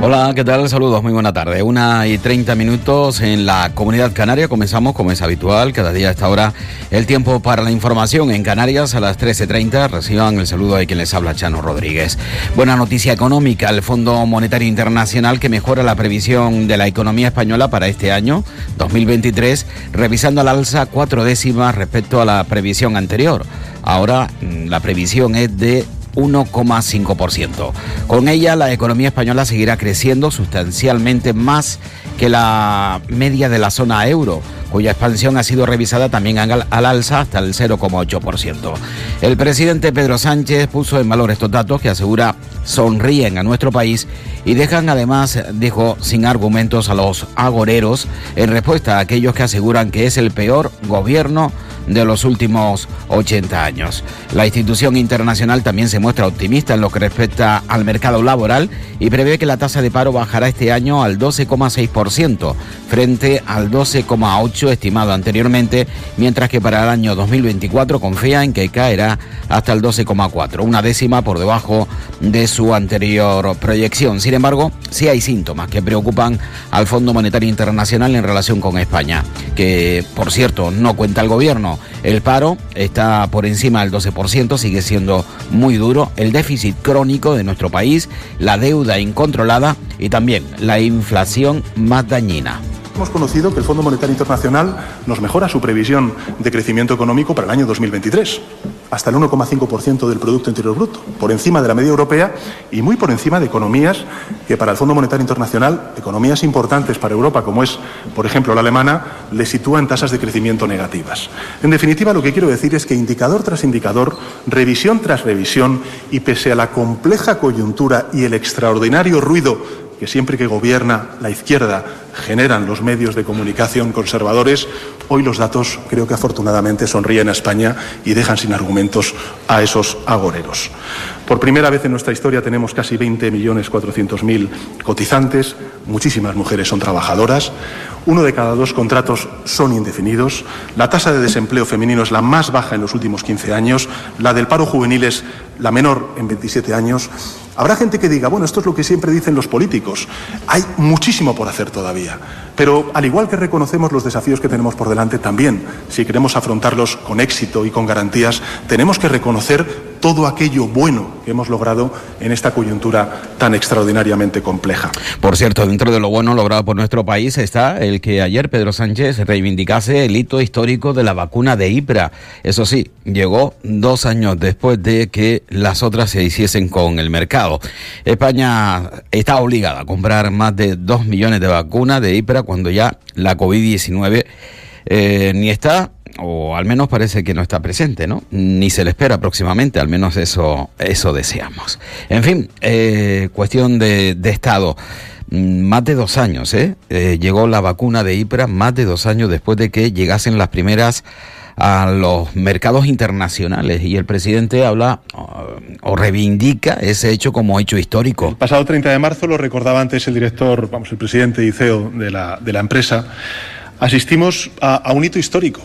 Hola, ¿qué tal? Saludos, muy buena tarde. Una y treinta minutos en la comunidad canaria. Comenzamos, como es habitual, cada día a esta hora, el tiempo para la información en Canarias a las 13.30. Reciban el saludo de quien les habla, Chano Rodríguez. Buena noticia económica, el Fondo Monetario Internacional que mejora la previsión de la economía española para este año, 2023, revisando al alza cuatro décimas respecto a la previsión anterior. Ahora mm, la previsión es de 1,5%. Con ella, la economía española seguirá creciendo sustancialmente más que la media de la zona euro, cuya expansión ha sido revisada también al, alza hasta el 0,8%. El presidente Pedro Sánchez puso en valor estos datos que asegura sonríen a nuestro país y dejan además, dijo, sin argumentos a los agoreros en respuesta a aquellos que aseguran que es el peor gobierno de los últimos 80 años. La institución internacional también se muestra optimista en lo que respecta al mercado laboral y prevé que la tasa de paro bajará este año al 12,6% frente al 12,8% estimado anteriormente, mientras que para el año 2024 confía en que caerá hasta el 12,4%, una décima por debajo de su anterior proyección. Sin embargo, sí hay síntomas que preocupan al Fondo Monetario Internacional en relación con España, que por cierto no cuenta el gobierno el paro está por encima del 12%, sigue siendo muy duro. El déficit crónico de nuestro país, la deuda incontrolada y también la inflación más dañina. Hemos conocido que el Fondo Monetario Internacional nos mejora su previsión de crecimiento económico para el año 2023 hasta el 1,5% del Producto Interior Bruto, por encima de la media europea y muy por encima de economías que para el Fondo Monetario Internacional, economías importantes para Europa, como es, por ejemplo, la alemana, le sitúan tasas de crecimiento negativas. En definitiva, lo que quiero decir es que indicador tras indicador, revisión tras revisión, y pese a la compleja coyuntura y el extraordinario ruido que siempre que gobierna la izquierda generan los medios de comunicación conservadores, hoy los datos creo que afortunadamente sonríen a España y dejan sin argumentos a esos agoreros. Por primera vez en nuestra historia tenemos casi 20.400.000 cotizantes, muchísimas mujeres son trabajadoras, uno de cada dos contratos son indefinidos, la tasa de desempleo femenino es la más baja en los últimos 15 años, la del paro juvenil es la menor en 27 años Habrá gente que diga, bueno, esto es lo que siempre dicen los políticos. Hay muchísimo por hacer todavía. Pero al igual que reconocemos los desafíos que tenemos por delante, también, si queremos afrontarlos con éxito y con garantías, tenemos que reconocer todo aquello bueno que hemos logrado en esta coyuntura tan extraordinariamente compleja. Por cierto, dentro de lo bueno logrado por nuestro país está el que ayer Pedro Sánchez reivindicase el hito histórico de la vacuna de IPRA. Eso sí, llegó dos años después de que las otras se hiciesen con el mercado. España está obligada a comprar más de dos millones de vacunas de IPRA cuando ya la COVID-19 eh, ni está o al menos parece que no está presente, ¿no? Ni se le espera próximamente, al menos eso, eso deseamos. En fin, eh, cuestión de, Estado. Mm, más de dos años, ¿eh? ¿eh? Llegó la vacuna de IPRA más de dos años después de que llegasen las primeras a los mercados internacionales y el presidente habla o reivindica ese hecho como hecho histórico. El pasado 30 de marzo, lo recordaba antes el director, vamos, el presidente y CEO de la, de la empresa, asistimos a un hito histórico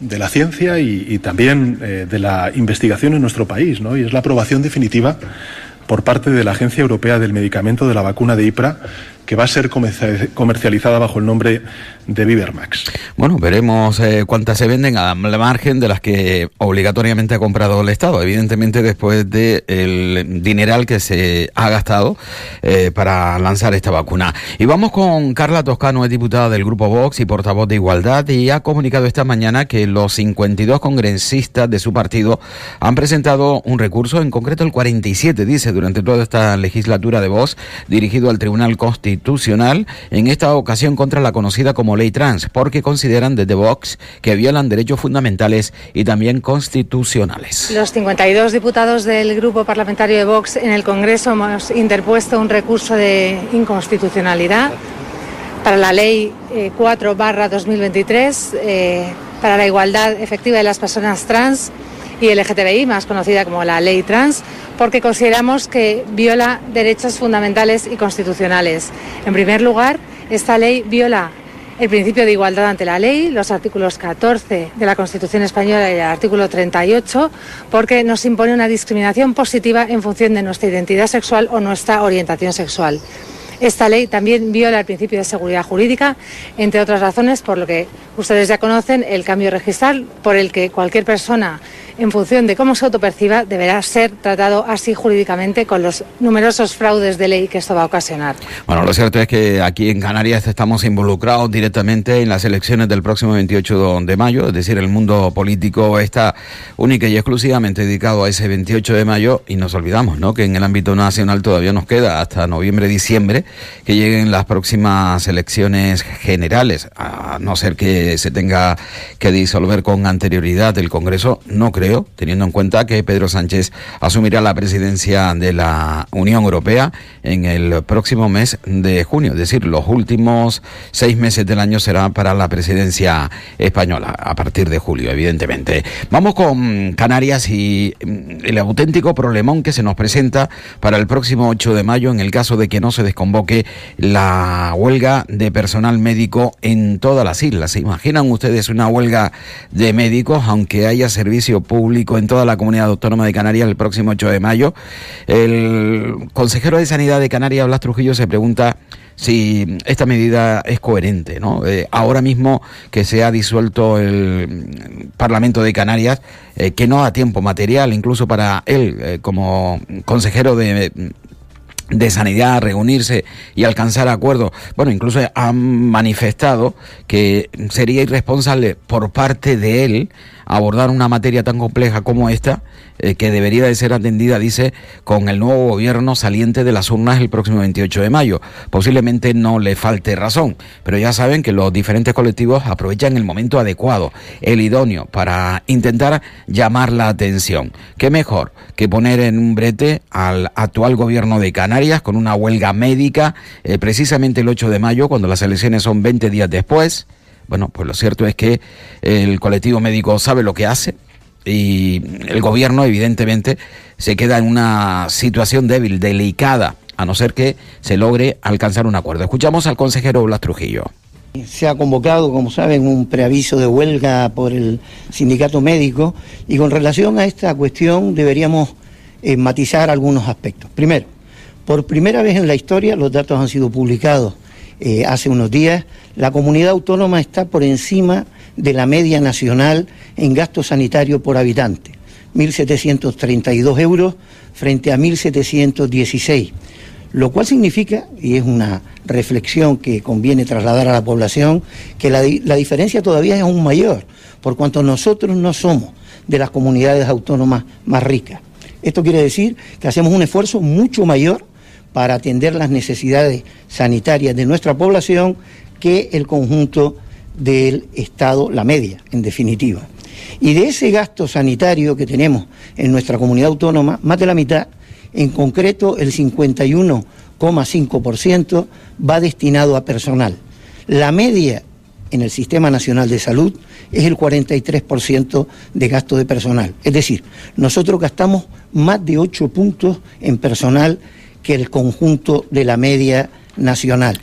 de la ciencia y, también eh, de la investigación en nuestro país, ¿no? Y es la aprobación definitiva por parte de la Agencia Europea del Medicamento de la vacuna de IPRA que va a ser comercializada bajo el nombre de Vivermax. Bueno, veremos eh, cuántas se venden a la margen de las que obligatoriamente ha comprado el Estado, evidentemente después del dineral que se ha gastado eh, para lanzar esta vacuna. Y vamos con Carla Toscano, es diputada del Grupo Vox y portavoz de Igualdad, y ha comunicado esta mañana que los 52 congresistas de su partido han presentado un recurso, en concreto el 47, dice, durante toda esta legislatura de Vox, dirigido al Tribunal Constitucional, en esta ocasión contra la conocida como ley trans, porque consideran desde Vox que violan derechos fundamentales y también constitucionales. Los 52 diputados del Grupo Parlamentario de Vox en el Congreso hemos interpuesto un recurso de inconstitucionalidad para la Ley 4 eh, 2023 eh, para la igualdad efectiva de las personas trans y LGTBI, más conocida como la Ley Trans, porque consideramos que viola derechos fundamentales y constitucionales. En primer lugar, esta ley viola el principio de igualdad ante la ley, los artículos 14 de la Constitución española y el artículo 38, porque nos impone una discriminación positiva en función de nuestra identidad sexual o nuestra orientación sexual. Esta ley también viola el principio de seguridad jurídica, entre otras razones, por lo que ustedes ya conocen, el cambio registral, por el que cualquier persona en función de cómo se autoperciba, deberá ser tratado así jurídicamente con los numerosos fraudes de ley que esto va a ocasionar. Bueno, lo cierto es que aquí en Canarias estamos involucrados directamente en las elecciones del próximo 28 de mayo, es decir, el mundo político está única y exclusivamente dedicado a ese 28 de mayo y nos olvidamos, ¿no? Que en el ámbito nacional todavía nos queda hasta noviembre, diciembre que lleguen las próximas elecciones generales, a no ser que se tenga que disolver con anterioridad el Congreso, no creo teniendo en cuenta que Pedro Sánchez asumirá la presidencia de la Unión Europea en el próximo mes de junio, es decir, los últimos seis meses del año será para la presidencia española, a partir de julio, evidentemente. Vamos con Canarias y mm, el auténtico problemón que se nos presenta para el próximo 8 de mayo en el caso de que no se desconvoque la huelga de personal médico en todas las islas. ¿Se imaginan ustedes una huelga de médicos, aunque haya servicio público? Público en toda la comunidad autónoma de Canarias el próximo 8 de mayo. El consejero de Sanidad de Canarias, Blas Trujillo, se pregunta si esta medida es coherente. ¿no? Eh, ahora mismo que se ha disuelto el Parlamento de Canarias, eh, que no da tiempo material, incluso para él, eh, como consejero de de sanidad, reunirse y alcanzar acuerdos. Bueno, incluso han manifestado que sería irresponsable por parte de él abordar una materia tan compleja como esta, eh, que debería de ser atendida, dice, con el nuevo gobierno saliente de las urnas el próximo 28 de mayo. Posiblemente no le falte razón, pero ya saben que los diferentes colectivos aprovechan el momento adecuado, el idóneo, para intentar llamar la atención. ¿Qué mejor que poner en un brete al actual gobierno de Canarias con una huelga médica eh, precisamente el 8 de mayo, cuando las elecciones son 20 días después? Bueno, pues lo cierto es que el colectivo médico sabe lo que hace y el gobierno evidentemente se queda en una situación débil, delicada, a no ser que se logre alcanzar un acuerdo. Escuchamos al consejero Blas Trujillo. Se ha convocado, como saben, un preaviso de huelga por el sindicato médico y con relación a esta cuestión deberíamos eh, matizar algunos aspectos. Primero, por primera vez en la historia los datos han sido publicados eh, hace unos días, la comunidad autónoma está por encima de la media nacional en gasto sanitario por habitante, 1.732 euros frente a 1.716, lo cual significa, y es una reflexión que conviene trasladar a la población, que la, la diferencia todavía es aún mayor, por cuanto nosotros no somos de las comunidades autónomas más ricas. Esto quiere decir que hacemos un esfuerzo mucho mayor para atender las necesidades sanitarias de nuestra población que el conjunto del Estado, la media, en definitiva. Y de ese gasto sanitario que tenemos en nuestra comunidad autónoma, más de la mitad, en concreto el 51,5% va destinado a personal. La media en el Sistema Nacional de Salud es el 43% de gasto de personal. Es decir, nosotros gastamos más de 8 puntos en personal que el conjunto de la media nacional.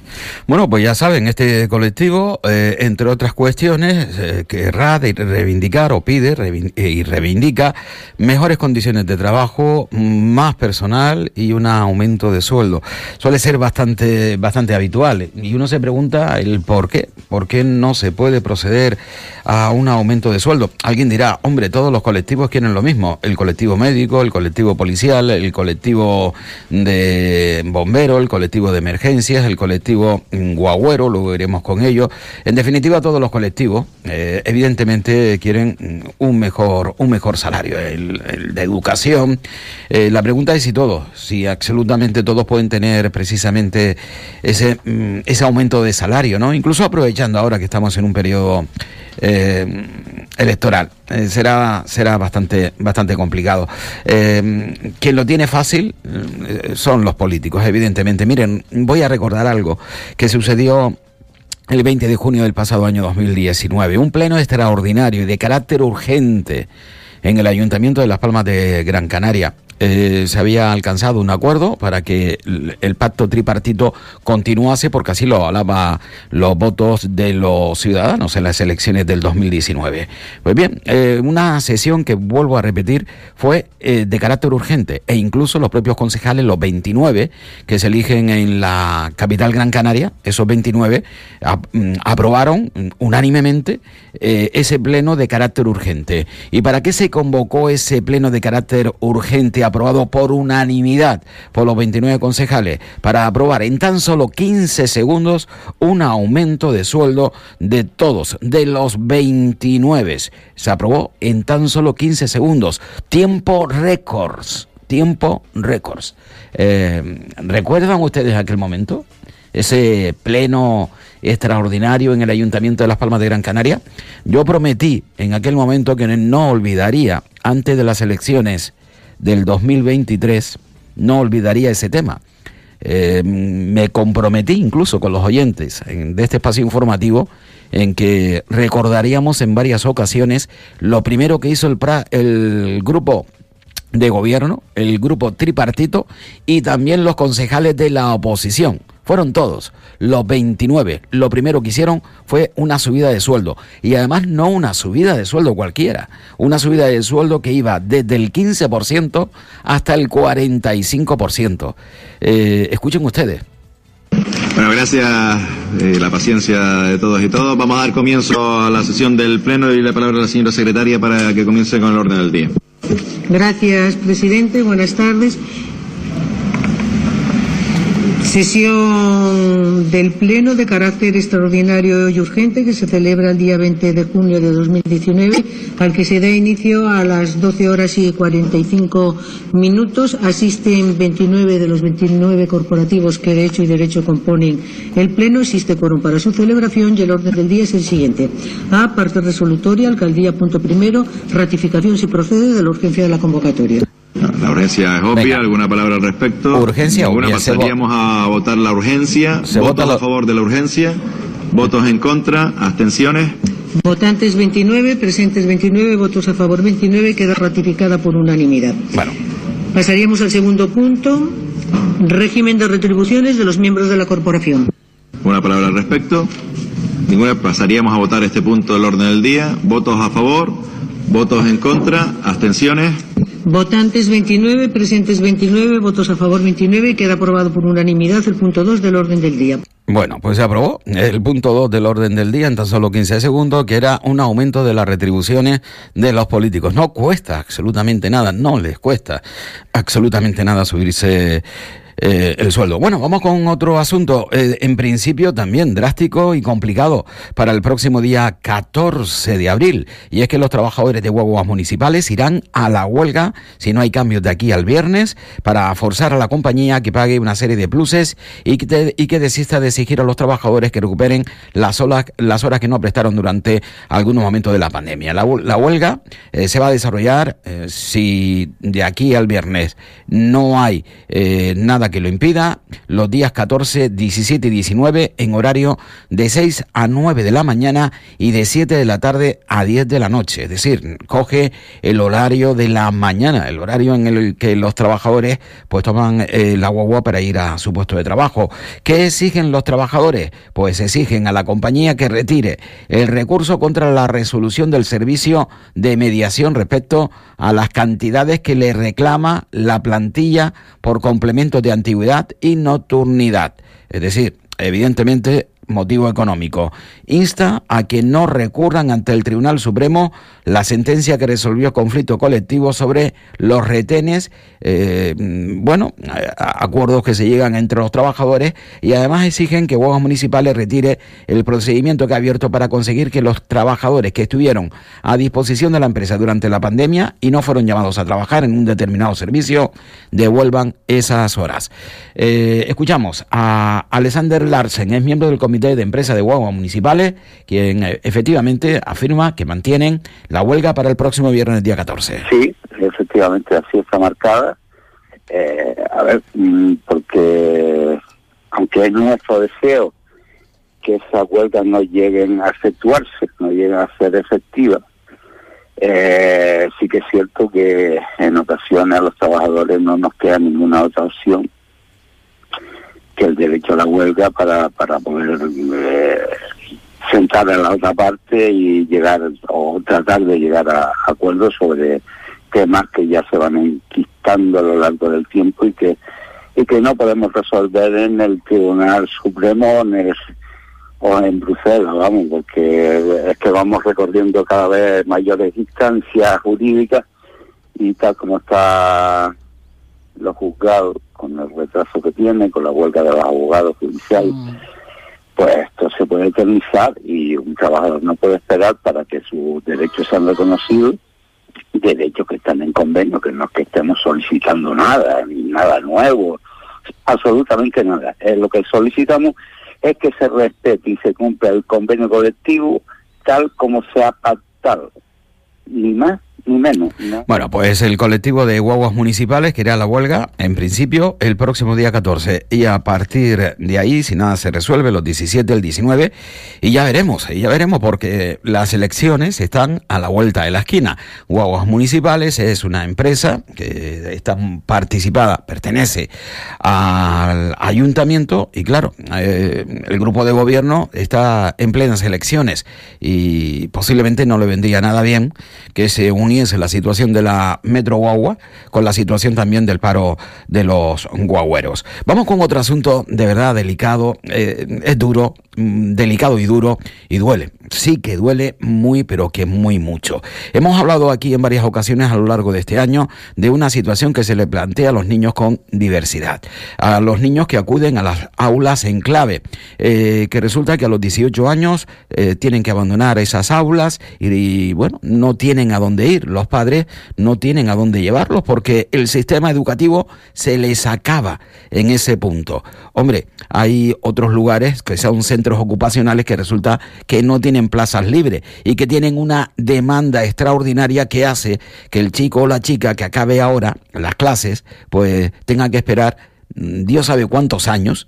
Bueno, pues ya saben, este colectivo, eh, entre otras cuestiones, eh, querrá de reivindicar o pide eh, y reivindica mejores condiciones de trabajo, más personal y un aumento de sueldo. Suele ser bastante, bastante habitual y uno se pregunta el por qué, por qué no se puede proceder a un aumento de sueldo. Alguien dirá, hombre, todos los colectivos quieren lo mismo, el colectivo médico, el colectivo policial, el colectivo de bomberos, el colectivo de el colectivo guagüero, luego veremos con ello. En definitiva, todos los colectivos, eh, evidentemente, quieren un mejor, un mejor salario, el, de educación. Eh, la pregunta es si todos, si absolutamente todos pueden tener precisamente ese, mm, ese aumento de salario, ¿no? Incluso aprovechando ahora que estamos en un periodo eh, electoral. Eh, será será bastante bastante complicado. Eh, quien lo tiene fácil son los políticos, evidentemente. Miren, voy a recordar algo que sucedió el 20 de junio del pasado año 2019. Un pleno extraordinario y de carácter urgente en el Ayuntamiento de Las Palmas de Gran Canaria. Eh, se había alcanzado un acuerdo para que el, pacto tripartito continuase, porque así lo alaba los votos de los ciudadanos en las elecciones del 2019. Pues bien, eh, una sesión que vuelvo a repetir fue eh, de carácter urgente e incluso los propios concejales, los 29 que se eligen en la capital Gran Canaria, esos 29 mm, aprobaron unánimemente ese pleno de carácter urgente. ¿Y para qué se convocó ese pleno de carácter urgente? Aprobado por unanimidad por los 29 concejales para aprobar en tan solo 15 segundos un aumento de sueldo de todos, de los 29. Se aprobó en tan solo 15 segundos. Tiempo récords. Tiempo récords. Eh, ¿Recuerdan ustedes aquel momento? Ese pleno extraordinario en el Ayuntamiento de Las Palmas de Gran Canaria. Yo prometí en aquel momento que no olvidaría antes de las elecciones del 2023, no olvidaría ese tema. Eh, me comprometí incluso con los oyentes de este espacio informativo en que recordaríamos en varias ocasiones lo primero que hizo el, el grupo de gobierno, el grupo tripartito y también los concejales de la oposición fueron todos, los 29. Lo primero que hicieron fue una subida de sueldo. Y además no una subida de sueldo cualquiera. Una subida de sueldo que iba desde el 15% hasta el 45%. Eh, escuchen ustedes. Bueno, gracias eh, la paciencia de todos y todos. Vamos a dar comienzo a la sesión del Pleno y la palabra a la señora secretaria para que comience con el orden del día. Gracias, presidente. Buenas tardes. Sesión del Pleno de carácter extraordinario y urgente que se celebra el día 20 de junio de 2019, al que se da inicio a las 12 horas y 45 minutos. Asisten 29 de los 29 corporativos que de hecho y derecho componen el Pleno. Existe quórum para su celebración y el orden del día es el siguiente. A. Parte resolutoria. Alcaldía. Punto primero. Ratificación si procede de la urgencia de la convocatoria. La urgencia es obvia. ¿Alguna palabra al respecto? Urgencia obvia. Pasaríamos a votar la urgencia. Se ¿Votos a favor de la urgencia? ¿Votos en contra? ¿Abstenciones? Votantes 29, presentes 29, votos a favor 29, queda ratificada por unanimidad. Bueno. Pasaríamos al segundo punto, régimen de retribuciones de los miembros de la corporación. ¿Una palabra al respecto? Ninguna. Pasaríamos a votar este punto del orden del día. ¿Votos a favor? ¿Votos en contra? ¿Abstenciones? Votantes 29, presentes 29, votos a favor 29. Queda aprobado por unanimidad el punto 2 del orden del día. Bueno, pues se aprobó el punto 2 del orden del día en tan solo 15 segundos, que era un aumento de las retribuciones de los políticos. No cuesta absolutamente nada, no les cuesta absolutamente nada subirse eh, el sueldo. Bueno, vamos con otro asunto, eh, en principio también drástico y complicado para el próximo día 14 de abril, y es que los trabajadores de guaguas municipales irán a la huelga si no hay cambios de aquí al viernes para forzar a la compañía que pague una serie de pluses y que, y que desista de exigir a los trabajadores que recuperen las horas, las horas que no prestaron durante algunos momentos de la pandemia. La, huelga eh, se va a desarrollar si de aquí al viernes no hay nada que lo impida, los días 14, 17 y 19 en horario de 6 a 9 de la mañana y de 7 de la tarde a 10 de la noche. Es decir, coge el horario de la mañana, el horario en el que los trabajadores pues toman eh, la guagua para ir a su puesto de trabajo. ¿Qué exigen los trabajadores? Pues exigen a la compañía que retire el recurso contra la resolución del servicio de mediación respecto a las cantidades que le reclama la plantilla por complementos de antigüedad y nocturnidad. Es decir, evidentemente motivo económico. Insta a que no recurran ante el Tribunal Supremo la sentencia que resolvió conflicto colectivo sobre los retenes, eh, bueno, acuerdos que se llegan entre los trabajadores y además exigen que Huevos Municipales retire el procedimiento que ha abierto para conseguir que los trabajadores que estuvieron a disposición de la empresa durante la pandemia y no fueron llamados a trabajar en un determinado servicio devuelvan esas horas. Eh, escuchamos a Alexander Larsen, es miembro del Comité de Empresa de Guaguas Municipales, quien eh, efectivamente afirma que mantienen la huelga para el próximo viernes, día 14. Sí, efectivamente, así está marcada. Eh, a ver, mm, porque aunque es nuestro deseo que esas huelgas no lleguen a efectuarse, no lleguen a ser efectivas, eh, sí que es cierto que en ocasiones a los trabajadores no nos queda ninguna otra opción que el derecho a la huelga para, para poder eh, sentar a la otra parte y llegar o tratar de llegar a acuerdos sobre temas que ya se van enquistando a lo largo del tiempo y que y que no podemos resolver en el Tribunal Supremo o en Bruselas, vamos, porque es que vamos recorriendo cada vez mayores instancias jurídicas y tal como está los juzgados, con el retraso que tiene, con la huelga de los abogados judiciales, mm pues esto se puede eternizar y un trabajador no puede esperar para que sus derechos sean reconocidos, derechos que están en convenio, que no es que estemos solicitando nada, ni nada nuevo, absolutamente nada. Eh, lo que solicitamos es que se respete y se cumpla el convenio colectivo tal como se ha pactado, ni más menos. Bueno, pues el colectivo de guaguas municipales quería la huelga, en principio, el próximo día 14. Y a partir de ahí, si nada se resuelve, los 17, el 19, y ya veremos, y ya veremos, porque las elecciones están a la vuelta de la esquina. Guaguas municipales es una empresa que está participada, pertenece al ayuntamiento, y claro, eh, el grupo de gobierno está en plenas elecciones, y posiblemente no le vendría nada bien que se uniera la situación de la Metro Guagua con la situación también del paro de los guagüeros. Vamos con otro asunto de verdad delicado, eh, es duro, delicado y duro y duele. Sí que duele muy, pero que muy mucho. Hemos hablado aquí en varias ocasiones a lo largo de este año de una situación que se le plantea a los niños con diversidad, a los niños que acuden a las aulas en clave, eh, que resulta que a los 18 años eh, tienen que abandonar esas aulas y bueno, no tienen a dónde ir los padres no tienen a dónde llevarlos porque el sistema educativo se les acaba en ese punto. Hombre, hay otros lugares que son centros ocupacionales que resulta que no tienen plazas libres y que tienen una demanda extraordinaria que hace que el chico o la chica que acabe ahora las clases, pues tenga que esperar mm, Dios sabe cuántos años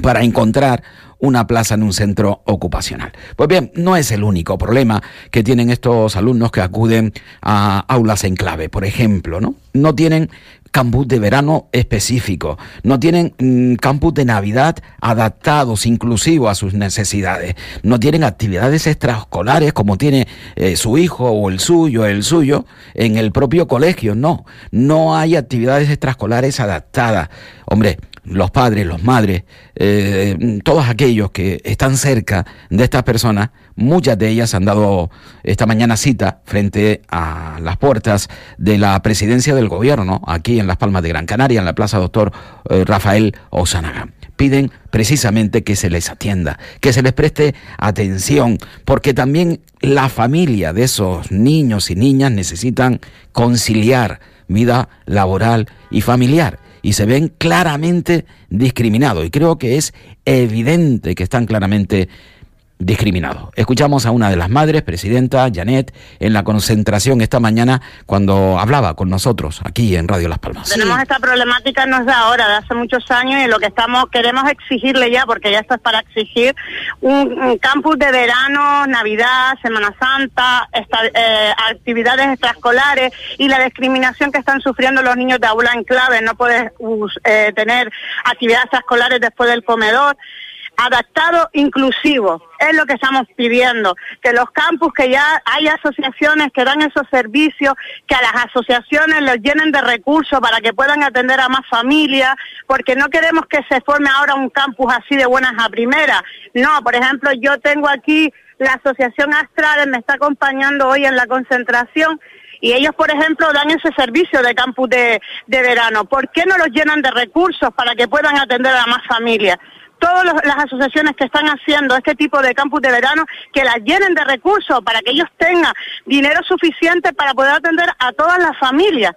para encontrar una plaza en un centro ocupacional. Pues bien, no es el único problema que tienen estos alumnos que acuden a aulas en clave, por ejemplo, ¿no? No tienen campus de verano específico, no tienen mm, campus de Navidad adaptados, inclusivos a sus necesidades, no tienen actividades extraescolares como tiene eh, su hijo o el suyo, el suyo, en el propio colegio, no, no hay actividades extraescolares adaptadas. Hombre, los padres, los madres, eh, todos aquellos que están cerca de estas personas, muchas de ellas han dado esta mañana cita frente a las puertas de la presidencia del gobierno, aquí en Las Palmas de Gran Canaria, en la Plaza Doctor eh, Rafael Osanaga. Piden precisamente que se les atienda, que se les preste atención, porque también la familia de esos niños y niñas necesitan conciliar vida laboral y familiar y se ven claramente discriminados. Y creo que es evidente que están claramente discriminados. Escuchamos a una de las madres, presidenta Janet, en la concentración esta mañana cuando hablaba con nosotros aquí en Radio Las Palmas. Tenemos esta problemática no es de ahora, de hace muchos años y lo que estamos queremos exigirle ya, porque ya esto es para exigir un, un campus de verano, Navidad, Semana Santa, esta, eh, actividades extraescolares y la discriminación que están sufriendo los niños de aula en clave, no puedes eh, tener actividades extraescolares después del comedor adaptado inclusivo. Es lo que estamos pidiendo, que los campus, que ya hay asociaciones que dan esos servicios, que a las asociaciones los llenen de recursos para que puedan atender a más familias, porque no queremos que se forme ahora un campus así de buenas a primeras. No, por ejemplo, yo tengo aquí la Asociación Astrales, me está acompañando hoy en la concentración y ellos, por ejemplo, dan ese servicio de campus de, de verano. ¿Por qué no los llenan de recursos para que puedan atender a más familias? Todas las asociaciones que están haciendo este tipo de campus de verano, que las llenen de recursos para que ellos tengan dinero suficiente para poder atender a todas las familias.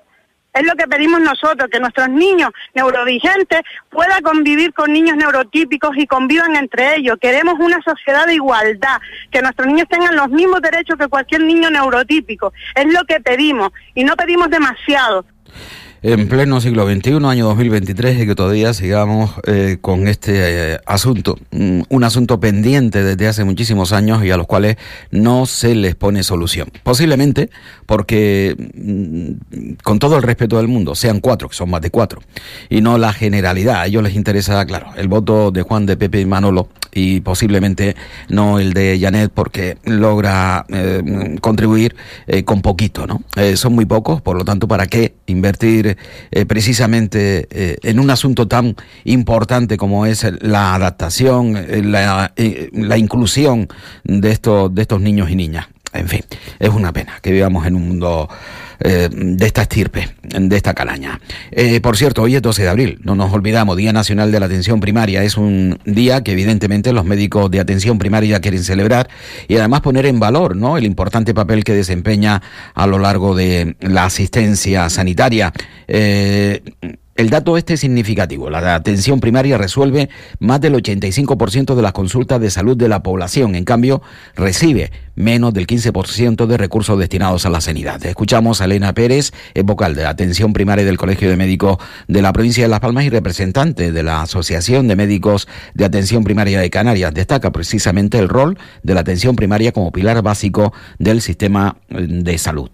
Es lo que pedimos nosotros, que nuestros niños neurovigentes puedan convivir con niños neurotípicos y convivan entre ellos. Queremos una sociedad de igualdad, que nuestros niños tengan los mismos derechos que cualquier niño neurotípico. Es lo que pedimos y no pedimos demasiado en pleno siglo XXI, año 2023, y que todavía sigamos eh, con este eh, asunto, mm, un asunto pendiente desde hace muchísimos años y a los cuales no se les pone solución. Posiblemente porque, mm, con todo el respeto del mundo, sean cuatro, que son más de cuatro, y no la generalidad. A ellos les interesa, claro, el voto de Juan de Pepe y Manolo y posiblemente no el de Janet porque logra eh, contribuir con poquito, ¿no? son muy pocos, por lo tanto, ¿para qué invertir eh, precisamente eh, en un asunto tan importante como es la adaptación, eh, la, la inclusión de estos, de estos niños y niñas. En fin, es una pena que vivamos en un mundo eh, de esta estirpe, de esta calaña. Eh, por cierto, hoy es 12 de abril, no nos olvidamos, Día Nacional de la Atención Primaria. Es un día que evidentemente los médicos de atención primaria quieren celebrar y además poner en valor ¿no? el importante papel que desempeña a lo largo de la asistencia sanitaria. Eh, el dato este es significativo. La atención primaria resuelve más del 85% de las consultas de salud de la población. En cambio, recibe menos del 15% de recursos destinados a la sanidad. Escuchamos a Elena Pérez, vocal de atención primaria del Colegio de Médicos de la provincia de Las Palmas y representante de la Asociación de Médicos de Atención Primaria de Canarias. Destaca precisamente el rol de la atención primaria como pilar básico del sistema de salud.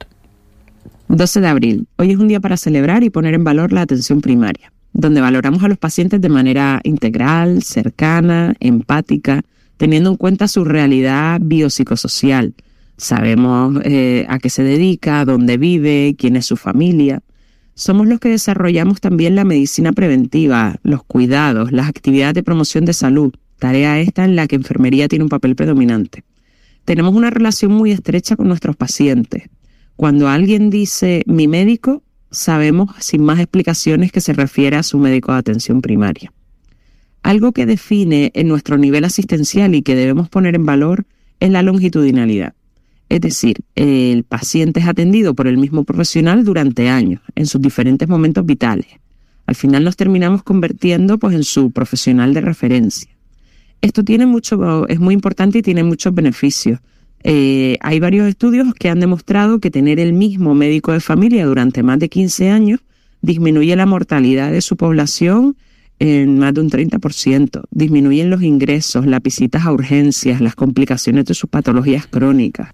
12 de abril. Hoy es un día para celebrar y poner en valor la atención primaria, donde valoramos a los pacientes de manera integral, cercana, empática, teniendo en cuenta su realidad biopsicosocial. Sabemos eh, a qué se dedica, dónde vive, quién es su familia. Somos los que desarrollamos también la medicina preventiva, los cuidados, las actividades de promoción de salud, tarea esta en la que enfermería tiene un papel predominante. Tenemos una relación muy estrecha con nuestros pacientes, cuando alguien dice mi médico, sabemos sin más explicaciones que se refiere a su médico de atención primaria. Algo que define en nuestro nivel asistencial y que debemos poner en valor es la longitudinalidad. Es decir, el paciente es atendido por el mismo profesional durante años, en sus diferentes momentos vitales. Al final nos terminamos convirtiendo pues, en su profesional de referencia. Esto tiene mucho, es muy importante y tiene muchos beneficios. Eh, hay varios estudios que han demostrado que tener el mismo médico de familia durante más de 15 años disminuye la mortalidad de su población en más de un 30%, disminuyen los ingresos, las visitas a urgencias, las complicaciones de sus patologías crónicas.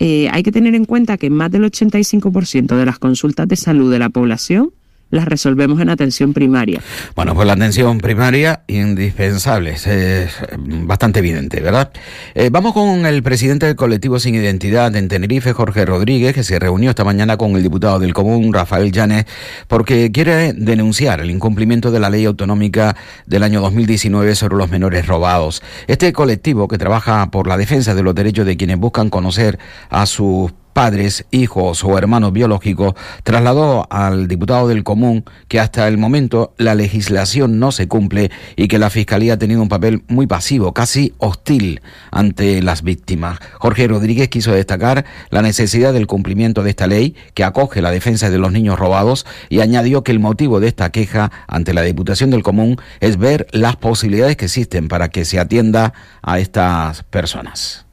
Eh, hay que tener en cuenta que más del 85% de las consultas de salud de la población las resolvemos en atención primaria. Bueno, pues la atención primaria indispensable, es bastante evidente, ¿verdad? Eh, vamos con el presidente del colectivo Sin Identidad en Tenerife, Jorge Rodríguez, que se reunió esta mañana con el diputado del Común, Rafael Llanes, porque quiere denunciar el incumplimiento de la ley autonómica del año 2019 sobre los menores robados. Este colectivo que trabaja por la defensa de los derechos de quienes buscan conocer a sus padres, hijos o hermanos biológicos, trasladó al diputado del Común que hasta el momento la legislación no se cumple y que la Fiscalía ha tenido un papel muy pasivo, casi hostil ante las víctimas. Jorge Rodríguez quiso destacar la necesidad del cumplimiento de esta ley que acoge la defensa de los niños robados y añadió que el motivo de esta queja ante la Diputación del Común es ver las posibilidades que existen para que se atienda a estas personas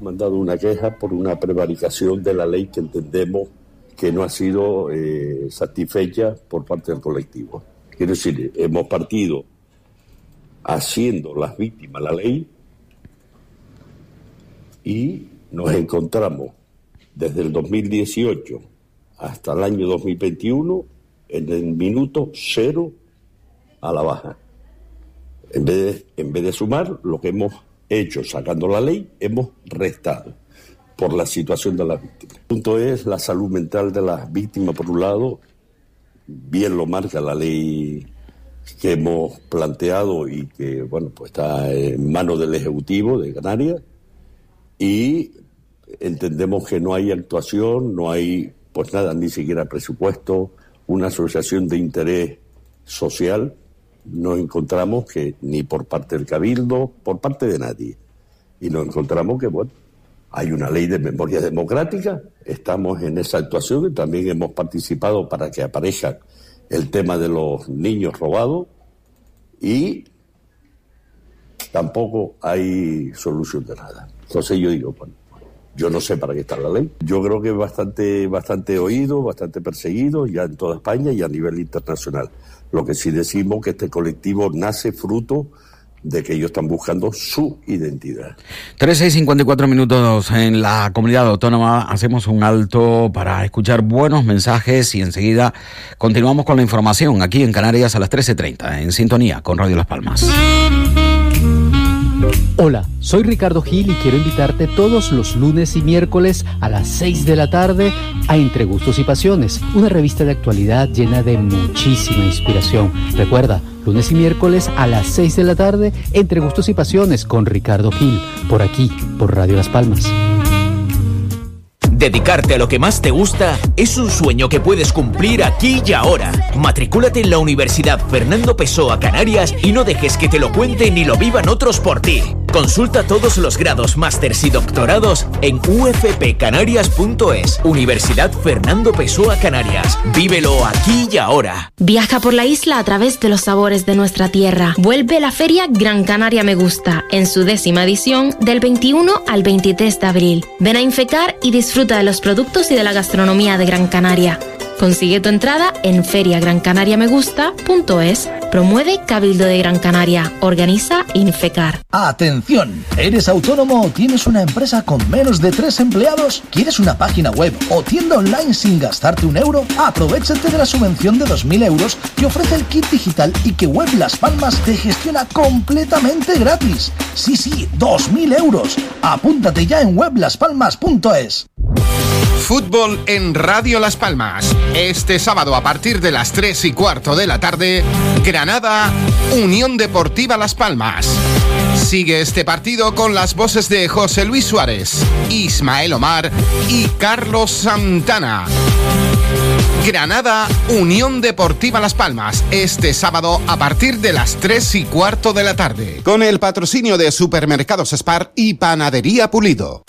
mandado una queja por una prevaricación de la ley que entendemos que no ha sido eh, satisfecha por parte del colectivo. Quiero decir, hemos partido haciendo las víctimas la ley y nos encontramos desde el 2018 hasta el año 2021 en el minuto cero a la baja. En vez de, en vez de sumar, lo que hemos hecho sacando la ley, hemos restado por la situación de las víctimas. El punto es la salud mental de las víctimas, por un lado, bien lo marca la ley que hemos planteado y que, bueno, pues está en manos del Ejecutivo de Canarias y entendemos que no hay actuación, no hay, pues nada, ni siquiera presupuesto, una asociación de interés social nos encontramos que ni por parte del Cabildo, por parte de nadie. Y nos encontramos que, bueno, hay una ley de memoria democrática, estamos en esa actuación y también hemos participado para que aparezca el tema de los niños robados y tampoco hay solución de nada. Entonces yo digo, bueno, yo no sé para qué está la ley. Yo creo que es bastante, bastante oído, bastante perseguido ya en toda España y a nivel internacional. Lo que sí decimos que este colectivo nace fruto de que ellos están buscando su identidad. 13 y 54 minutos en la comunidad autónoma. Hacemos un alto para escuchar buenos mensajes y enseguida continuamos con la información aquí en Canarias a las 13.30 en sintonía con Radio Las Palmas. Hola, soy Ricardo Gil y quiero invitarte todos los lunes y miércoles a las 6 de la tarde a Entre Gustos y Pasiones, una revista de actualidad llena de muchísima inspiración. Recuerda, lunes y miércoles a las 6 de la tarde, Entre Gustos y Pasiones con Ricardo Gil, por aquí, por Radio Las Palmas. Dedicarte a lo que más te gusta es un sueño que puedes cumplir aquí y ahora. Matricúlate en la Universidad Fernando Pessoa Canarias y no dejes que te lo cuenten ni lo vivan otros por ti. Consulta todos los grados, másters y doctorados en ufpcanarias.es. Universidad Fernando Pessoa Canarias. Vívelo aquí y ahora. Viaja por la isla a través de los sabores de nuestra tierra. Vuelve la feria Gran Canaria Me Gusta en su décima edición del 21 al 23 de abril. Ven a infecar y disfruta de los productos y de la gastronomía de Gran Canaria. Consigue tu entrada en feriagrancanariamegusta.es. Promueve Cabildo de Gran Canaria. Organiza Infecar. Atención, ¿eres autónomo o tienes una empresa con menos de tres empleados? ¿Quieres una página web o tienda online sin gastarte un euro? Aprovechate de la subvención de 2.000 euros que ofrece el kit digital y que Web Las Palmas te gestiona completamente gratis. Sí, sí, 2.000 euros. Apúntate ya en weblaspalmas.es. Fútbol en Radio Las Palmas. Este sábado a partir de las 3 y cuarto de la tarde, Granada, Unión Deportiva Las Palmas. Sigue este partido con las voces de José Luis Suárez, Ismael Omar y Carlos Santana. Granada, Unión Deportiva Las Palmas, este sábado a partir de las 3 y cuarto de la tarde, con el patrocinio de Supermercados Spar y Panadería Pulido.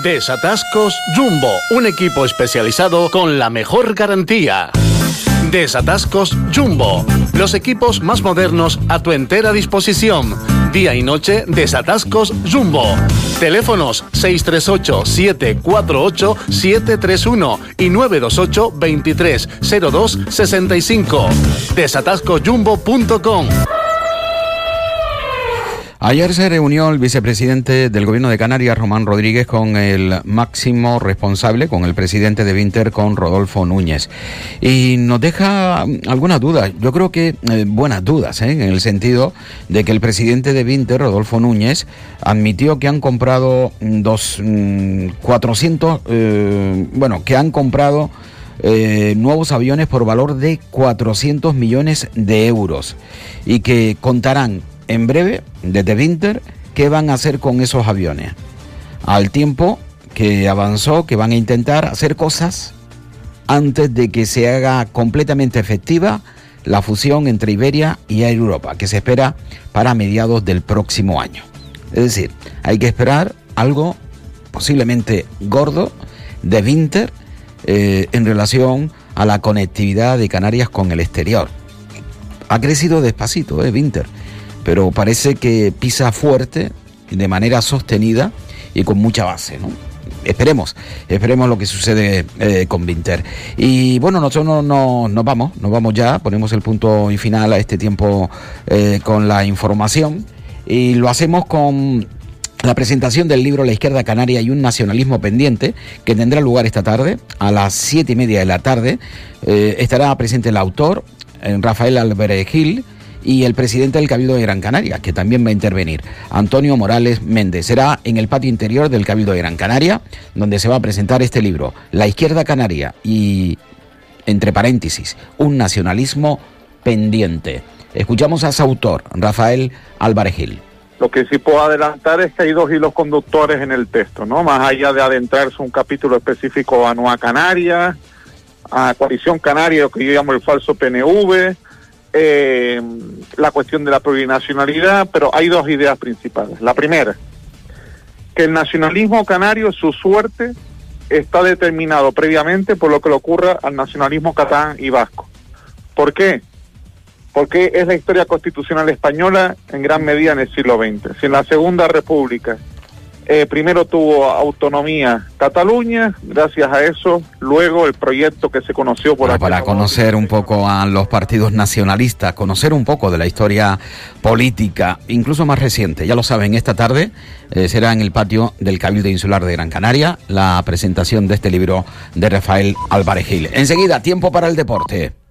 Desatascos Jumbo, un equipo especializado con la mejor garantía. Desatascos Jumbo, los equipos más modernos a tu entera disposición. Día y noche, Desatascos Jumbo. Teléfonos 638-748-731 y 928-2302-65. Desatascosjumbo.com. Ayer se reunió el vicepresidente del gobierno de Canarias, Román Rodríguez, con el máximo responsable, con el presidente de Vinter, con Rodolfo Núñez. Y nos deja algunas dudas, yo creo que eh, buenas dudas, ¿eh? en el sentido de que el presidente de Vinter, Rodolfo Núñez, admitió que han comprado dos, mm, 400, eh, bueno, que han comprado nuevos aviones por valor de 400 millones de euros y que contarán en breve, desde Winter, qué van a hacer con esos aviones. al tiempo que avanzó que van a intentar hacer cosas antes de que se haga completamente efectiva la fusión entre Iberia y Air Europa, que se espera para mediados del próximo año. Es decir, hay que esperar algo posiblemente gordo de Winter eh, en relación a la conectividad de Canarias con el exterior. Ha crecido despacito, eh, Winter, pero parece que pisa fuerte, de manera sostenida y con mucha base, ¿no? Esperemos, esperemos lo que sucede eh, con Winter. Y bueno, nosotros no, nos vamos, nos vamos ya, ponemos el punto y final a este tiempo eh, con la información y lo hacemos con la presentación del libro La izquierda canaria y un nacionalismo pendiente, que tendrá lugar esta tarde, a las siete y media de la tarde. Eh, estará presente el autor, Rafael Álvarez Gil, y el presidente del Cabildo de Gran Canaria, que también va a intervenir, Antonio Morales Méndez. Será en el patio interior del Cabildo de Gran Canaria, donde se va a presentar este libro, La izquierda canaria y, entre paréntesis, un nacionalismo pendiente. Escuchamos a su autor, Rafael Álvarez Gil. Lo que sí puedo adelantar es que hay dos hilos conductores en el texto, ¿no? Más allá de adentrarse un capítulo específico a Nueva Canaria, a Coalición Canaria, lo que yo llamo el falso PNV, eh, la cuestión de la plurinacionalidad, pero hay dos ideas principales. La primera, que el nacionalismo canario, su suerte, está determinado previamente por lo que le ocurra al nacionalismo catalán y vasco. ¿Por qué? Porque es la historia constitucional española en gran medida en el siglo XX. Si en la Segunda República eh, primero tuvo autonomía Cataluña, gracias a eso, luego el proyecto que se conoció por Para conocer un poco a los partidos nacionalistas, conocer un poco de la historia política, incluso más reciente. Ya lo saben, esta tarde eh, será en el patio del Cabildo Insular de Gran Canaria la presentación de este libro de Rafael Álvarez Gil. Enseguida, tiempo para el deporte.